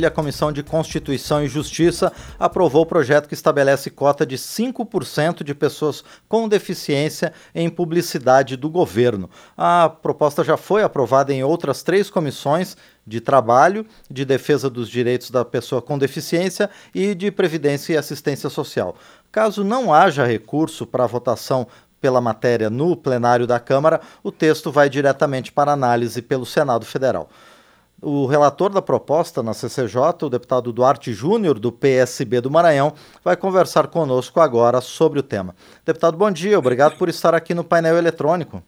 A Comissão de Constituição e Justiça aprovou o projeto que estabelece cota de 5% de pessoas com deficiência em publicidade do governo. A proposta já foi aprovada em outras três comissões de trabalho, de defesa dos direitos da pessoa com deficiência e de previdência e assistência social. Caso não haja recurso para a votação pela matéria no plenário da Câmara, o texto vai diretamente para análise pelo Senado Federal. O relator da proposta na CCJ, o deputado Duarte Júnior, do PSB do Maranhão, vai conversar conosco agora sobre o tema. Deputado, bom dia, obrigado por estar aqui no painel eletrônico.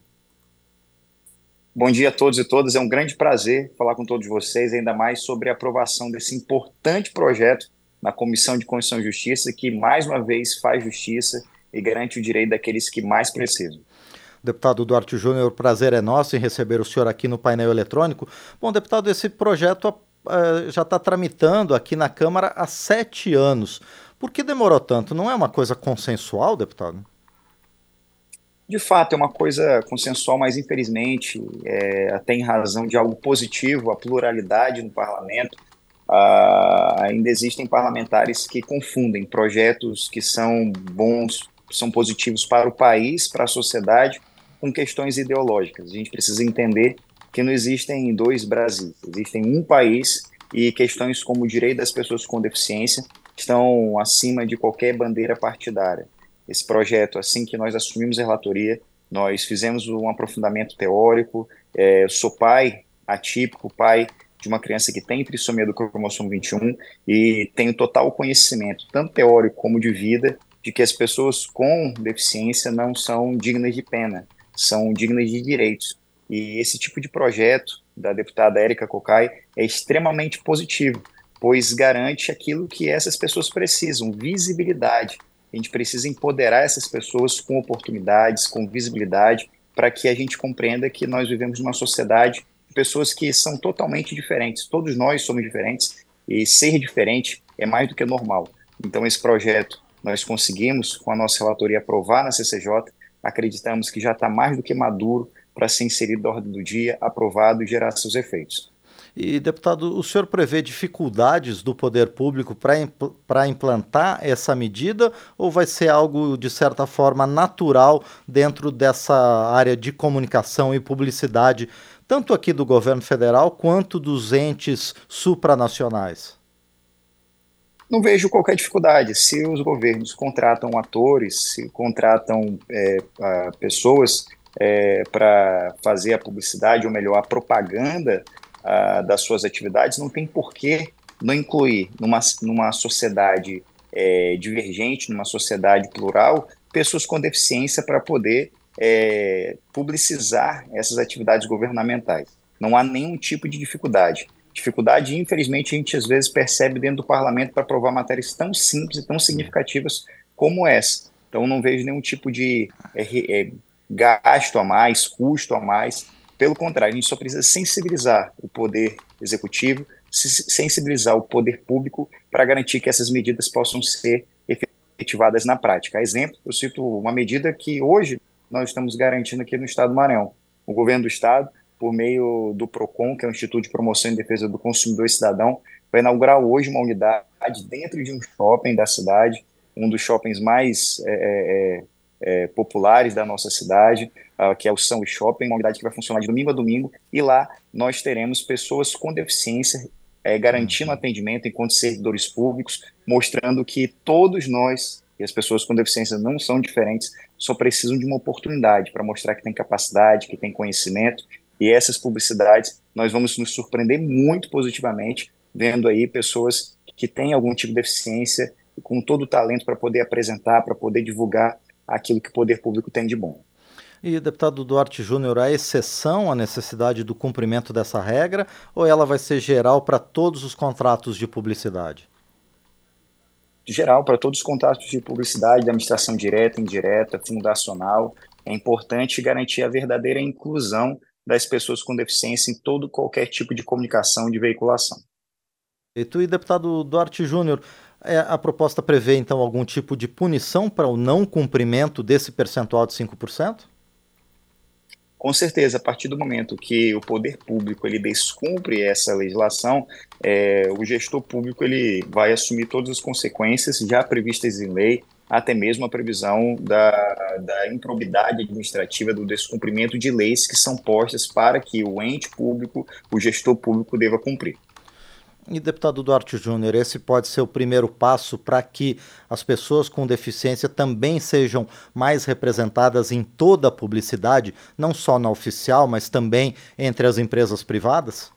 Bom dia a todos e todas, é um grande prazer falar com todos vocês, ainda mais sobre a aprovação desse importante projeto na Comissão de Constituição e Justiça, que mais uma vez faz justiça e garante o direito daqueles que mais precisam. Deputado Duarte Júnior, o prazer é nosso em receber o senhor aqui no painel eletrônico. Bom, deputado, esse projeto uh, já está tramitando aqui na Câmara há sete anos. Por que demorou tanto? Não é uma coisa consensual, deputado? De fato, é uma coisa consensual, mas infelizmente, é, até em razão de algo positivo, a pluralidade no parlamento, uh, ainda existem parlamentares que confundem projetos que são bons, são positivos para o país, para a sociedade, com questões ideológicas. A gente precisa entender que não existem dois Brasis, existem um país e questões como o direito das pessoas com deficiência estão acima de qualquer bandeira partidária. Esse projeto, assim que nós assumimos a relatoria, nós fizemos um aprofundamento teórico. É, sou pai atípico, pai de uma criança que tem trissomia do cromossomo 21 e tenho total conhecimento, tanto teórico como de vida, de que as pessoas com deficiência não são dignas de pena são dignas de direitos. E esse tipo de projeto da deputada Érica Cocai é extremamente positivo, pois garante aquilo que essas pessoas precisam, visibilidade. A gente precisa empoderar essas pessoas com oportunidades, com visibilidade, para que a gente compreenda que nós vivemos numa sociedade de pessoas que são totalmente diferentes. Todos nós somos diferentes e ser diferente é mais do que normal. Então, esse projeto nós conseguimos, com a nossa relatoria, aprovar na CCJ acreditamos que já está mais do que maduro para ser inserido na ordem do dia, aprovado e gerar seus efeitos. E, deputado, o senhor prevê dificuldades do poder público para implantar essa medida ou vai ser algo, de certa forma, natural dentro dessa área de comunicação e publicidade, tanto aqui do governo federal quanto dos entes supranacionais? Não vejo qualquer dificuldade. Se os governos contratam atores, se contratam é, pessoas é, para fazer a publicidade, ou melhor, a propaganda a, das suas atividades, não tem por que não incluir numa, numa sociedade é, divergente, numa sociedade plural, pessoas com deficiência para poder é, publicizar essas atividades governamentais. Não há nenhum tipo de dificuldade dificuldade, e infelizmente a gente às vezes percebe dentro do parlamento para aprovar matérias tão simples e tão significativas como essa. Então não vejo nenhum tipo de é, é, gasto a mais, custo a mais. Pelo contrário, a gente só precisa sensibilizar o poder executivo, sensibilizar o poder público para garantir que essas medidas possam ser efetivadas na prática. A exemplo, eu cito uma medida que hoje nós estamos garantindo aqui no Estado do Maranhão. O governo do Estado por meio do PROCON, que é o Instituto de Promoção e Defesa do Consumidor e Cidadão, vai inaugurar hoje uma unidade dentro de um shopping da cidade, um dos shoppings mais é, é, é, é populares da nossa cidade, uh, que é o São Shopping, uma unidade que vai funcionar de domingo a domingo, e lá nós teremos pessoas com deficiência é, garantindo atendimento enquanto servidores públicos, mostrando que todos nós, e as pessoas com deficiência não são diferentes, só precisam de uma oportunidade para mostrar que tem capacidade, que tem conhecimento e essas publicidades, nós vamos nos surpreender muito positivamente, vendo aí pessoas que têm algum tipo de deficiência com todo o talento para poder apresentar, para poder divulgar aquilo que o poder público tem de bom. E, deputado Duarte Júnior, há exceção à necessidade do cumprimento dessa regra ou ela vai ser geral para todos os contratos de publicidade? Geral, para todos os contratos de publicidade, administração direta, indireta, fundacional. É importante garantir a verdadeira inclusão das pessoas com deficiência em todo qualquer tipo de comunicação e de veiculação. E tu e deputado Duarte Júnior, é, a proposta prevê então algum tipo de punição para o não cumprimento desse percentual de 5%? Com certeza, a partir do momento que o poder público ele descumpre essa legislação, é, o gestor público ele vai assumir todas as consequências já previstas em lei, até mesmo a previsão da, da improbidade administrativa, do descumprimento de leis que são postas para que o ente público, o gestor público, deva cumprir. E, deputado Duarte Júnior, esse pode ser o primeiro passo para que as pessoas com deficiência também sejam mais representadas em toda a publicidade, não só na oficial, mas também entre as empresas privadas?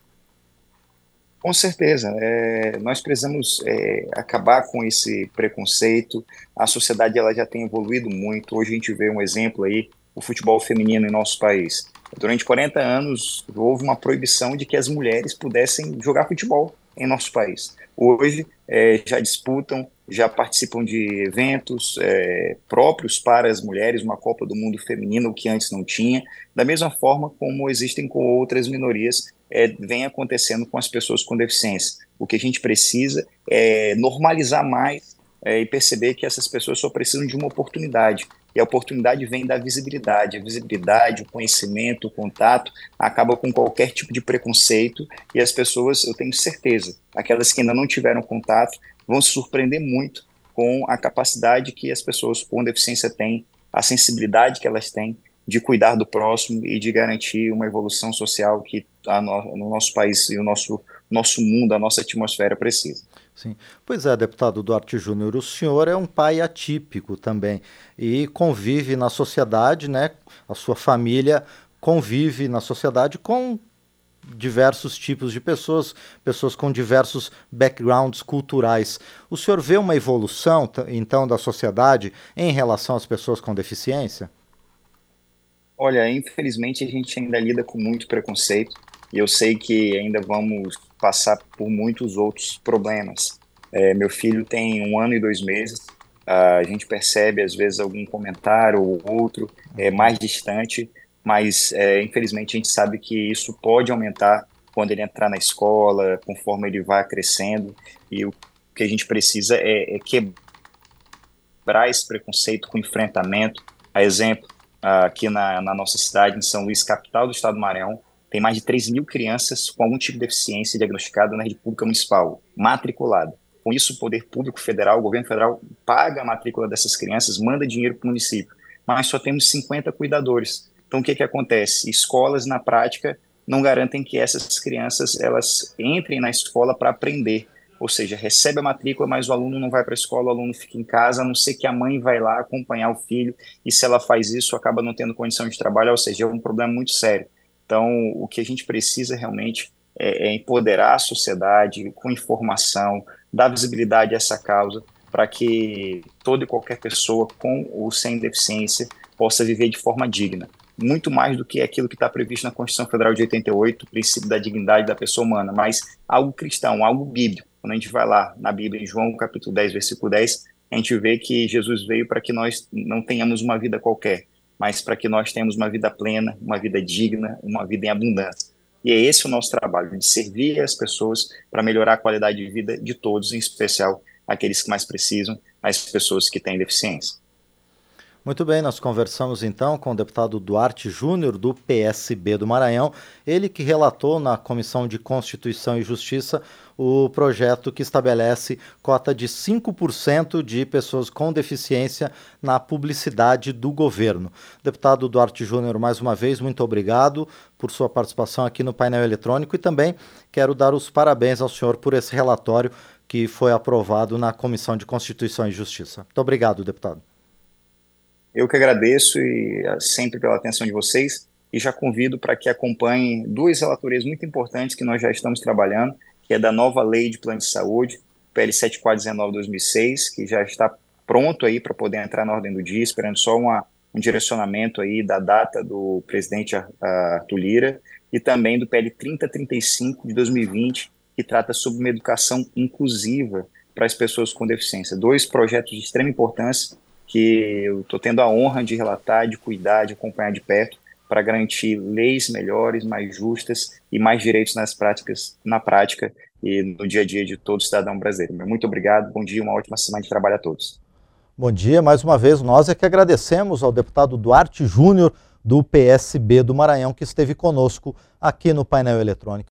Com certeza. É, nós precisamos é, acabar com esse preconceito. A sociedade ela já tem evoluído muito. Hoje a gente vê um exemplo aí, o futebol feminino em nosso país. Durante 40 anos houve uma proibição de que as mulheres pudessem jogar futebol em nosso país. Hoje é, já disputam, já participam de eventos é, próprios para as mulheres, uma Copa do Mundo feminina, o que antes não tinha, da mesma forma como existem com outras minorias é, vem acontecendo com as pessoas com deficiência. O que a gente precisa é normalizar mais é, e perceber que essas pessoas só precisam de uma oportunidade. E a oportunidade vem da visibilidade. A visibilidade, o conhecimento, o contato acaba com qualquer tipo de preconceito e as pessoas, eu tenho certeza, aquelas que ainda não tiveram contato, vão se surpreender muito com a capacidade que as pessoas com deficiência têm, a sensibilidade que elas têm de cuidar do próximo e de garantir uma evolução social que no, no nosso país e o nosso, nosso mundo, a nossa atmosfera precisa. Sim. Pois é, deputado Duarte Júnior, o senhor é um pai atípico também e convive na sociedade, né? A sua família convive na sociedade com diversos tipos de pessoas, pessoas com diversos backgrounds culturais. O senhor vê uma evolução, então, da sociedade em relação às pessoas com deficiência? Olha, infelizmente a gente ainda lida com muito preconceito e eu sei que ainda vamos passar por muitos outros problemas. É, meu filho tem um ano e dois meses, a gente percebe às vezes algum comentário ou outro é, mais distante, mas é, infelizmente a gente sabe que isso pode aumentar quando ele entrar na escola, conforme ele vai crescendo, e o que a gente precisa é, é quebrar esse preconceito com enfrentamento. A exemplo, aqui na, na, nossa cidade, em São Luís, capital do estado do Maranhão, tem mais de 3 mil crianças com algum tipo de deficiência diagnosticada na rede pública municipal, matriculada. Com isso, o poder público federal, o governo federal, paga a matrícula dessas crianças, manda dinheiro para o município, mas só temos 50 cuidadores. Então, o que, que acontece? Escolas, na prática, não garantem que essas crianças elas entrem na escola para aprender ou seja, recebe a matrícula, mas o aluno não vai para a escola, o aluno fica em casa, a não ser que a mãe vai lá acompanhar o filho, e se ela faz isso, acaba não tendo condição de trabalho, ou seja, é um problema muito sério. Então, o que a gente precisa realmente é, é empoderar a sociedade com informação, dar visibilidade a essa causa, para que toda e qualquer pessoa com ou sem deficiência possa viver de forma digna. Muito mais do que aquilo que está previsto na Constituição Federal de 88, o princípio da dignidade da pessoa humana, mas algo cristão, algo bíblico quando a gente vai lá na Bíblia, em João capítulo 10, versículo 10, a gente vê que Jesus veio para que nós não tenhamos uma vida qualquer, mas para que nós tenhamos uma vida plena, uma vida digna, uma vida em abundância. E é esse o nosso trabalho, de servir as pessoas para melhorar a qualidade de vida de todos, em especial aqueles que mais precisam, as pessoas que têm deficiência. Muito bem, nós conversamos então com o deputado Duarte Júnior, do PSB do Maranhão, ele que relatou na Comissão de Constituição e Justiça o projeto que estabelece cota de 5% de pessoas com deficiência na publicidade do governo. Deputado Duarte Júnior, mais uma vez, muito obrigado por sua participação aqui no painel eletrônico e também quero dar os parabéns ao senhor por esse relatório que foi aprovado na Comissão de Constituição e Justiça. Muito obrigado, deputado. Eu que agradeço e ah, sempre pela atenção de vocês e já convido para que acompanhem duas relatorias muito importantes que nós já estamos trabalhando, que é da nova lei de plano de saúde, PL 7419/2006, que já está pronto aí para poder entrar na ordem do dia, esperando só uma, um direcionamento aí da data do presidente Arthur Lira, e também do PL 3035 de 2020, que trata sobre uma educação inclusiva para as pessoas com deficiência. Dois projetos de extrema importância que eu estou tendo a honra de relatar, de cuidar, de acompanhar de perto, para garantir leis melhores, mais justas e mais direitos nas práticas, na prática e no dia a dia de todo cidadão brasileiro. Muito obrigado, bom dia, uma ótima semana de trabalho a todos. Bom dia, mais uma vez nós é que agradecemos ao deputado Duarte Júnior do PSB do Maranhão, que esteve conosco aqui no painel eletrônico.